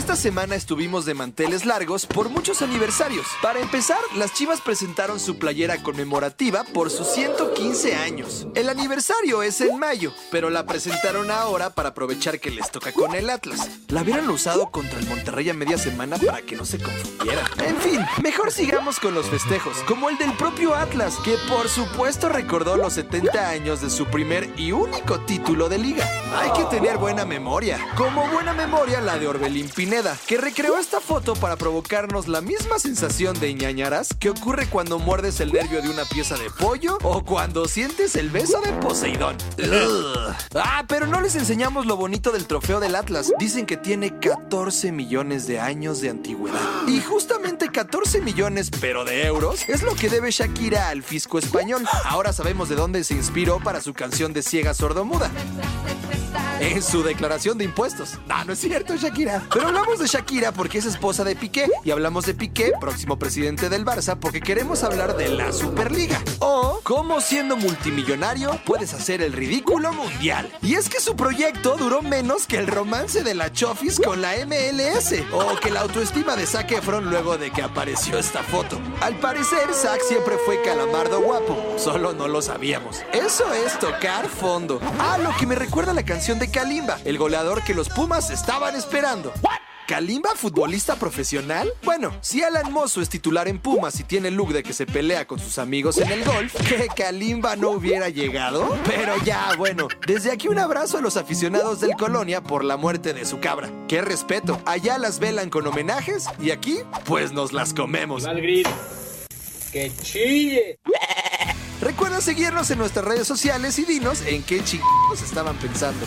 Esta semana estuvimos de manteles largos por muchos aniversarios. Para empezar, las Chivas presentaron su playera conmemorativa por sus 115 años. El aniversario es en mayo, pero la presentaron ahora para aprovechar que les toca con el Atlas. La hubieran usado contra el Monterrey a media semana para que no se confundieran. En fin, mejor sigamos con los festejos, como el del propio Atlas, que por supuesto recordó los 70 años de su primer y único título de liga. Hay que tener buena memoria, como buena memoria la de Orbelín Pineda que recreó esta foto para provocarnos la misma sensación de ñañaras que ocurre cuando muerdes el nervio de una pieza de pollo o cuando sientes el beso de Poseidón. Ah, pero no les enseñamos lo bonito del trofeo del Atlas. Dicen que tiene 14 millones de años de antigüedad. Y justamente 14 millones, pero de euros, es lo que debe Shakira al fisco español. Ahora sabemos de dónde se inspiró para su canción de ciega sordomuda en su declaración de impuestos. No, no es cierto, Shakira. Pero hablamos de Shakira porque es esposa de Piqué. Y hablamos de Piqué, próximo presidente del Barça, porque queremos hablar de la Superliga. O cómo siendo multimillonario puedes hacer el ridículo mundial. Y es que su proyecto duró menos que el romance de la Chofis con la MLS. O que la autoestima de Zac Efron luego de que apareció esta foto. Al parecer, Zac siempre fue calamardo guapo. Solo no lo sabíamos. Eso es tocar fondo. Ah, lo que me recuerda a la canción de Kalimba, el goleador que los Pumas estaban esperando. ¿Kalimba futbolista profesional? Bueno, si Alan Mosso es titular en Pumas y tiene el look de que se pelea con sus amigos en el golf, ¿que Kalimba no hubiera llegado? Pero ya, bueno, desde aquí un abrazo a los aficionados del Colonia por la muerte de su cabra. ¡Qué respeto! Allá las velan con homenajes y aquí, pues nos las comemos. ¡Que chille! Recuerda seguirnos en nuestras redes sociales y dinos en qué chicos estaban pensando.